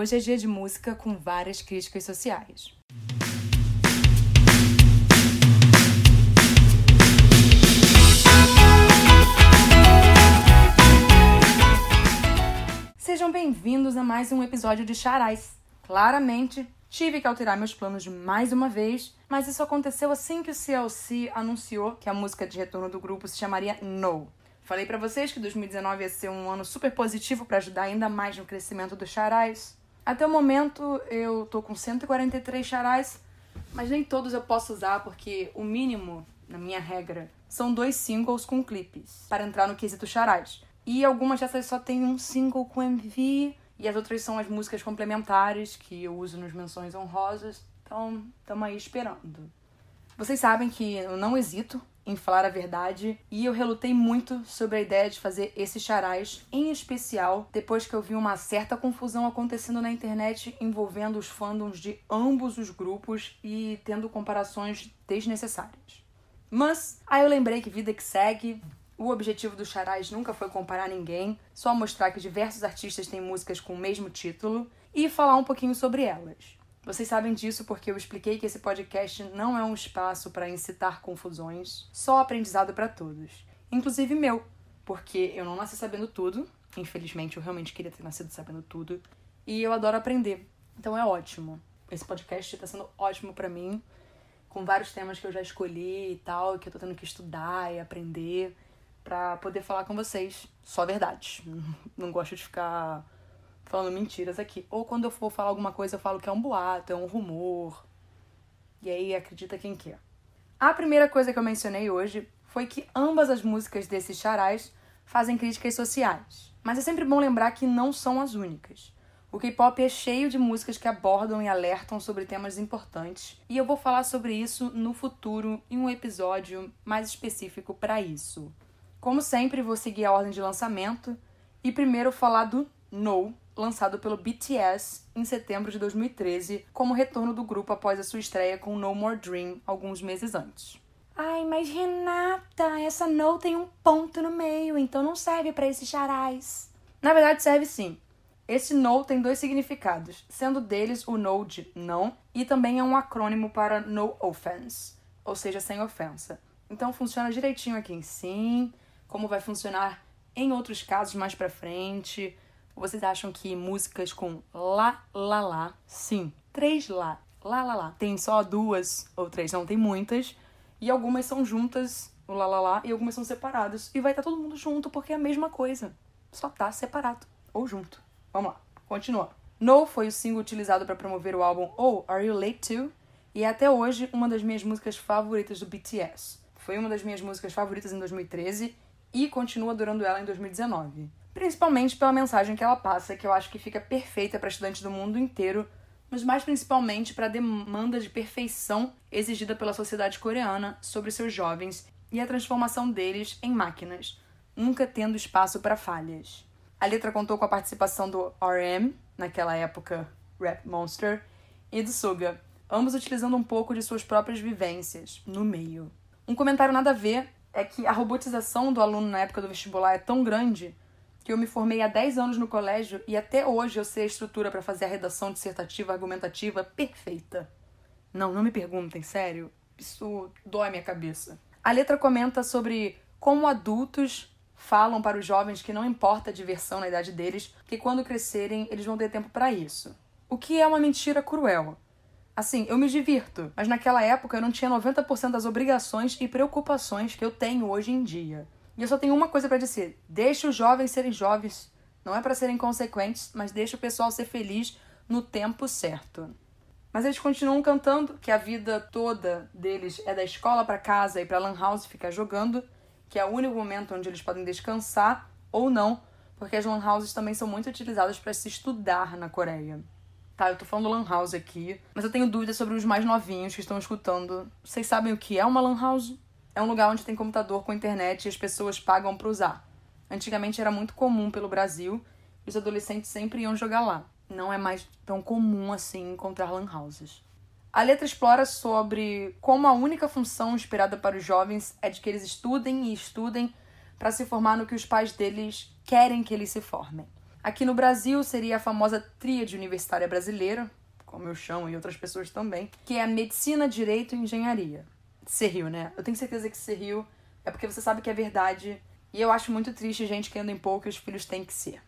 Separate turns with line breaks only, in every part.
Hoje é dia de música com várias críticas sociais. Sejam bem-vindos a mais um episódio de Charais. Claramente, tive que alterar meus planos mais uma vez, mas isso aconteceu assim que o CLC anunciou que a música de retorno do grupo se chamaria No. Falei para vocês que 2019 ia ser um ano super positivo para ajudar ainda mais no crescimento dos charais. Até o momento eu tô com 143 charais, mas nem todos eu posso usar porque o mínimo, na minha regra, são dois singles com clipes para entrar no quesito charais. E algumas dessas só tem um single com MV e as outras são as músicas complementares que eu uso nas menções honrosas. Então, estamos aí esperando. Vocês sabem que eu não hesito em falar a verdade e eu relutei muito sobre a ideia de fazer esses charais, em especial depois que eu vi uma certa confusão acontecendo na internet envolvendo os fandoms de ambos os grupos e tendo comparações desnecessárias. Mas aí eu lembrei que vida que segue, o objetivo do Charais nunca foi comparar ninguém, só mostrar que diversos artistas têm músicas com o mesmo título e falar um pouquinho sobre elas. Vocês sabem disso porque eu expliquei que esse podcast não é um espaço para incitar confusões, só aprendizado para todos, inclusive meu, porque eu não nasci sabendo tudo, infelizmente eu realmente queria ter nascido sabendo tudo, e eu adoro aprender. Então é ótimo. Esse podcast está sendo ótimo para mim, com vários temas que eu já escolhi e tal, que eu tô tendo que estudar e aprender para poder falar com vocês só verdade. Não gosto de ficar falando mentiras aqui. Ou quando eu for falar alguma coisa, eu falo que é um boato, é um rumor. E aí acredita quem quer. A primeira coisa que eu mencionei hoje foi que ambas as músicas desses charais fazem críticas sociais. Mas é sempre bom lembrar que não são as únicas. O K-pop é cheio de músicas que abordam e alertam sobre temas importantes, e eu vou falar sobre isso no futuro em um episódio mais específico para isso. Como sempre, vou seguir a ordem de lançamento e primeiro falar do No, lançado pelo BTS em setembro de 2013, como retorno do grupo após a sua estreia com No More Dream alguns meses antes. Ai, mas Renata, essa No tem um ponto no meio, então não serve para esses charais. Na verdade, serve sim. Esse No tem dois significados, sendo deles o No de não e também é um acrônimo para No Offense, ou seja, sem ofensa. Então funciona direitinho aqui em sim como vai funcionar em outros casos mais pra frente. Vocês acham que músicas com lá, lá, lá, sim, três lá, lá, lá, lá, tem só duas ou três, não, tem muitas, e algumas são juntas, o lá, lá, lá, e algumas são separadas, e vai estar tá todo mundo junto porque é a mesma coisa, só tá separado ou junto. Vamos lá, continua. No foi o single utilizado para promover o álbum Oh, Are You Late Too? E é até hoje uma das minhas músicas favoritas do BTS. Foi uma das minhas músicas favoritas em 2013 e continua adorando ela em 2019. Principalmente pela mensagem que ela passa, que eu acho que fica perfeita para estudantes do mundo inteiro, mas mais principalmente para a demanda de perfeição exigida pela sociedade coreana sobre seus jovens e a transformação deles em máquinas, nunca tendo espaço para falhas. A letra contou com a participação do RM, naquela época Rap Monster, e do Suga, ambos utilizando um pouco de suas próprias vivências no meio. Um comentário nada a ver é que a robotização do aluno na época do vestibular é tão grande que eu me formei há 10 anos no colégio e até hoje eu sei a estrutura para fazer a redação dissertativa argumentativa perfeita. Não, não me perguntem, sério. Isso dói minha cabeça. A letra comenta sobre como adultos falam para os jovens que não importa a diversão na idade deles, que quando crescerem eles vão ter tempo para isso. O que é uma mentira cruel. Assim, eu me divirto, mas naquela época eu não tinha 90% das obrigações e preocupações que eu tenho hoje em dia. E eu só tenho uma coisa para dizer: deixe os jovens serem jovens. Não é para serem consequentes, mas deixa o pessoal ser feliz no tempo certo. Mas eles continuam cantando que a vida toda deles é da escola para casa e para lan house ficar jogando, que é o único momento onde eles podem descansar ou não, porque as lan houses também são muito utilizadas para se estudar na Coreia. Tá, eu tô falando Lan House aqui, mas eu tenho dúvidas sobre os mais novinhos que estão escutando. Vocês sabem o que é uma Lan House? É um lugar onde tem computador com internet e as pessoas pagam para usar. Antigamente era muito comum pelo Brasil e os adolescentes sempre iam jogar lá. Não é mais tão comum assim encontrar Lan Houses. A letra explora sobre como a única função esperada para os jovens é de que eles estudem e estudem para se formar no que os pais deles querem que eles se formem. Aqui no Brasil seria a famosa tríade universitária brasileira, como eu chamo e outras pessoas também, que é a medicina, direito e engenharia. Você riu, né? Eu tenho certeza que você riu, é porque você sabe que é verdade. E eu acho muito triste gente que anda em pouco e os filhos têm que ser.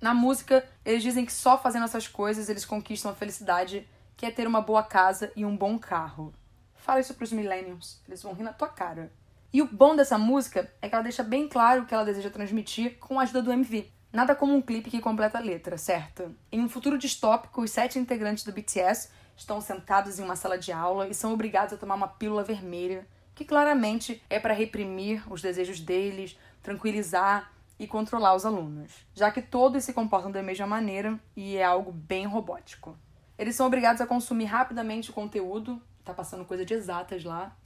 Na música, eles dizem que só fazendo essas coisas eles conquistam a felicidade, que é ter uma boa casa e um bom carro. Fala isso pros millennials, eles vão rir na tua cara. E o bom dessa música é que ela deixa bem claro o que ela deseja transmitir com a ajuda do MV. Nada como um clipe que completa a letra, certo? Em um futuro distópico, os sete integrantes do BTS estão sentados em uma sala de aula e são obrigados a tomar uma pílula vermelha, que claramente é para reprimir os desejos deles, tranquilizar e controlar os alunos, já que todos se comportam da mesma maneira e é algo bem robótico. Eles são obrigados a consumir rapidamente o conteúdo, tá passando coisa de exatas lá,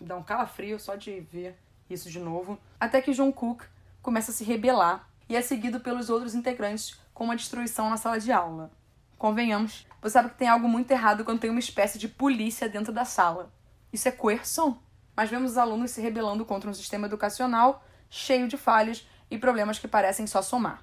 dá um calafrio só de ver isso de novo, até que John Cook começa a se rebelar e é seguido pelos outros integrantes com uma destruição na sala de aula. Convenhamos, você sabe que tem algo muito errado quando tem uma espécie de polícia dentro da sala. Isso é coerção. Mas vemos os alunos se rebelando contra um sistema educacional cheio de falhas e problemas que parecem só somar.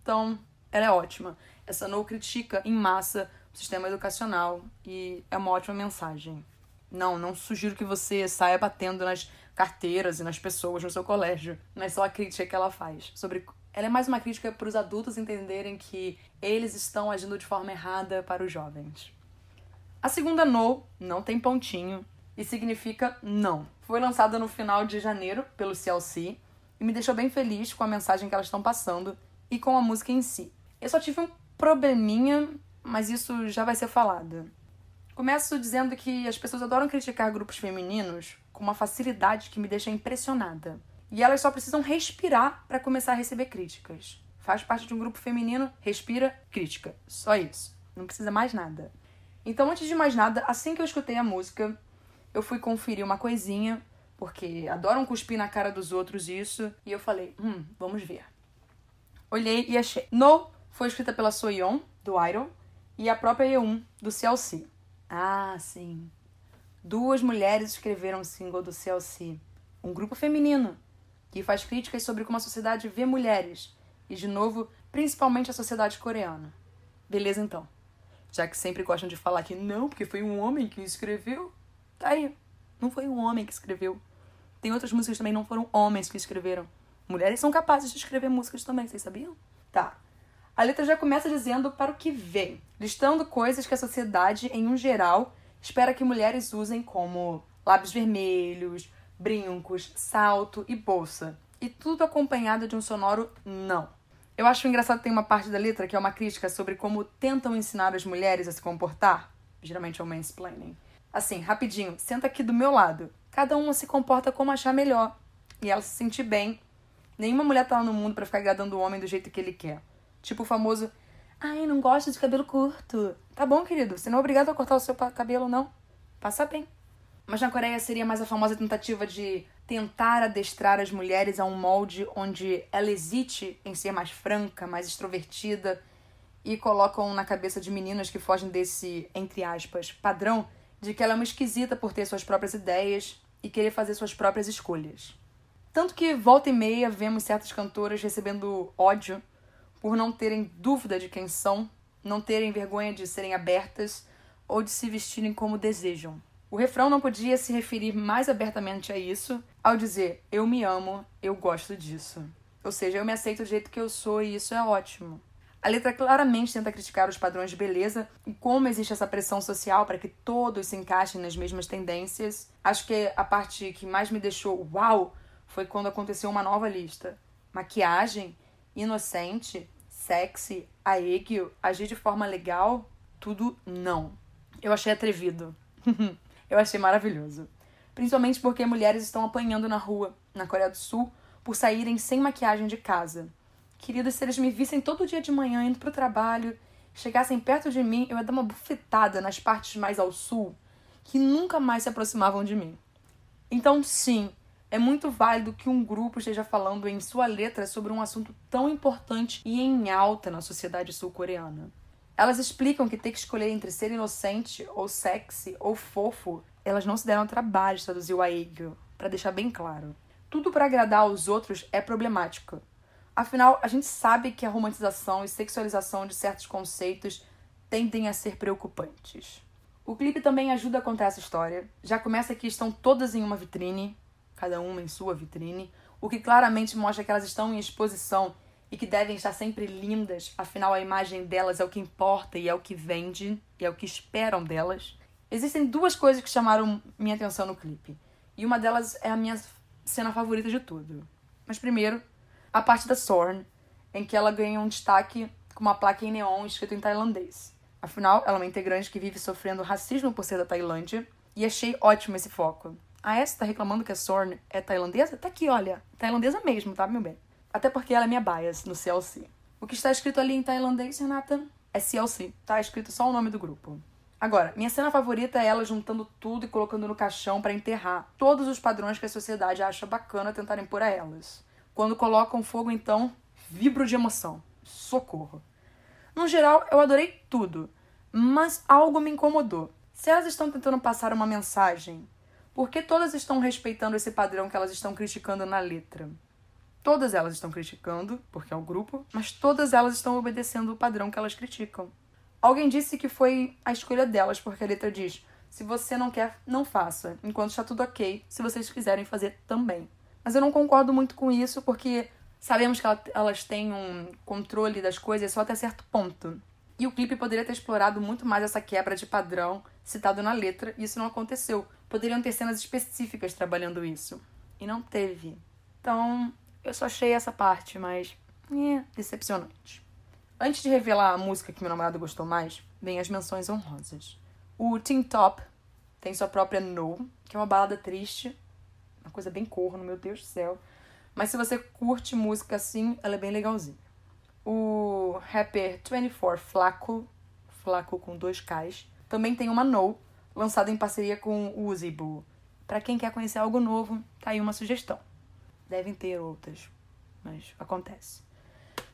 Então, ela é ótima. Essa não critica em massa o sistema educacional e é uma ótima mensagem. Não, não sugiro que você saia batendo nas carteiras e nas pessoas no seu colégio, mas só a crítica que ela faz sobre ela é mais uma crítica para os adultos entenderem que eles estão agindo de forma errada para os jovens. A segunda No não tem pontinho e significa não. Foi lançada no final de janeiro pelo CLC e me deixou bem feliz com a mensagem que elas estão passando e com a música em si. Eu só tive um probleminha, mas isso já vai ser falado. Começo dizendo que as pessoas adoram criticar grupos femininos com uma facilidade que me deixa impressionada. E elas só precisam respirar para começar a receber críticas. Faz parte de um grupo feminino, respira, crítica. Só isso. Não precisa mais nada. Então, antes de mais nada, assim que eu escutei a música, eu fui conferir uma coisinha, porque adoram cuspir na cara dos outros isso, e eu falei, hum, vamos ver. Olhei e achei. No foi escrita pela Soyeon, do Idol, e a própria Yeon, do CLC. Ah, sim. Duas mulheres escreveram o single do CLC. Um grupo feminino que faz críticas sobre como a sociedade vê mulheres, e de novo, principalmente a sociedade coreana. Beleza então. Já que sempre gostam de falar que não, porque foi um homem que escreveu, tá aí. Não foi um homem que escreveu. Tem outras músicas também não foram homens que escreveram. Mulheres são capazes de escrever músicas também, vocês sabiam? Tá. A letra já começa dizendo para o que vem, listando coisas que a sociedade, em um geral, espera que mulheres usem como lábios vermelhos, brincos, salto e bolsa. E tudo acompanhado de um sonoro não. Eu acho engraçado que tem uma parte da letra que é uma crítica sobre como tentam ensinar as mulheres a se comportar. Geralmente é o mansplaining. Assim, rapidinho, senta aqui do meu lado. Cada uma se comporta como achar melhor. E ela se sentir bem. Nenhuma mulher tá lá no mundo para ficar agradando o homem do jeito que ele quer. Tipo o famoso, ai, não gosto de cabelo curto. Tá bom, querido, você não é obrigado a cortar o seu cabelo, não. Passa bem. Mas na Coreia seria mais a famosa tentativa de tentar adestrar as mulheres a um molde onde ela hesite em ser mais franca, mais extrovertida e colocam na cabeça de meninas que fogem desse, entre aspas, padrão de que ela é uma esquisita por ter suas próprias ideias e querer fazer suas próprias escolhas. Tanto que volta e meia vemos certas cantoras recebendo ódio por não terem dúvida de quem são, não terem vergonha de serem abertas ou de se vestirem como desejam. O refrão não podia se referir mais abertamente a isso ao dizer eu me amo, eu gosto disso. Ou seja, eu me aceito do jeito que eu sou e isso é ótimo. A letra claramente tenta criticar os padrões de beleza e como existe essa pressão social para que todos se encaixem nas mesmas tendências. Acho que a parte que mais me deixou uau foi quando aconteceu uma nova lista: maquiagem, inocente, sexy, aegyo, agir de forma legal, tudo não. Eu achei atrevido. Eu achei maravilhoso. Principalmente porque mulheres estão apanhando na rua, na Coreia do Sul, por saírem sem maquiagem de casa. Queridas, se eles me vissem todo dia de manhã indo pro trabalho, chegassem perto de mim, eu ia dar uma bufetada nas partes mais ao sul, que nunca mais se aproximavam de mim. Então, sim, é muito válido que um grupo esteja falando em sua letra sobre um assunto tão importante e em alta na sociedade sul-coreana. Elas explicam que ter que escolher entre ser inocente ou sexy ou fofo, elas não se deram trabalho de traduzir o aegyo, para deixar bem claro. Tudo para agradar aos outros é problemático. Afinal, a gente sabe que a romantização e sexualização de certos conceitos tendem a ser preocupantes. O clipe também ajuda a contar essa história. Já começa que estão todas em uma vitrine, cada uma em sua vitrine, o que claramente mostra que elas estão em exposição e que devem estar sempre lindas, afinal a imagem delas é o que importa e é o que vende e é o que esperam delas. Existem duas coisas que chamaram minha atenção no clipe, e uma delas é a minha cena favorita de tudo. Mas primeiro, a parte da Sorn, em que ela ganha um destaque com uma placa em neon escrito em tailandês. Afinal, ela é uma integrante que vive sofrendo racismo por ser da Tailândia, e achei ótimo esse foco. A S tá reclamando que a Sorn é tailandesa? Tá aqui, olha. Tailandesa mesmo, tá, meu bem? Até porque ela é minha bias no CLC. O que está escrito ali em tailandês, Renata, é CLC. Tá escrito só o nome do grupo. Agora, minha cena favorita é ela juntando tudo e colocando no caixão para enterrar todos os padrões que a sociedade acha bacana tentarem pôr a elas. Quando colocam fogo, então, vibro de emoção. Socorro. No geral, eu adorei tudo, mas algo me incomodou. Se elas estão tentando passar uma mensagem, por que todas estão respeitando esse padrão que elas estão criticando na letra? Todas elas estão criticando, porque é o grupo, mas todas elas estão obedecendo o padrão que elas criticam. Alguém disse que foi a escolha delas, porque a letra diz: se você não quer, não faça, enquanto está tudo ok, se vocês quiserem fazer também. Mas eu não concordo muito com isso, porque Sabemos que elas têm um controle das coisas só até certo ponto. E o clipe poderia ter explorado muito mais essa quebra de padrão citado na letra, e isso não aconteceu. Poderiam ter cenas específicas trabalhando isso. E não teve. Então, eu só achei essa parte mais é, decepcionante. Antes de revelar a música que meu namorado gostou mais, vem as menções honrosas. O Teen Top tem sua própria No, que é uma balada triste, uma coisa bem corno, meu Deus do céu. Mas se você curte música assim, ela é bem legalzinha. O rapper 24 Flaco, Flaco com dois Ks, também tem uma No, lançada em parceria com o Uzi Boo. Pra quem quer conhecer algo novo, tá aí uma sugestão. Devem ter outras, mas acontece.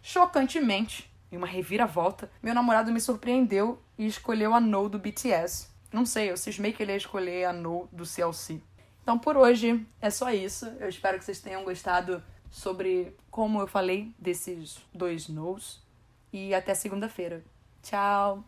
Chocantemente, em uma reviravolta, meu namorado me surpreendeu e escolheu a No do BTS. Não sei, eu cismei que ele ia escolher a No do CLC. Então por hoje é só isso. Eu espero que vocês tenham gostado sobre como eu falei desses dois nos. E até segunda-feira. Tchau!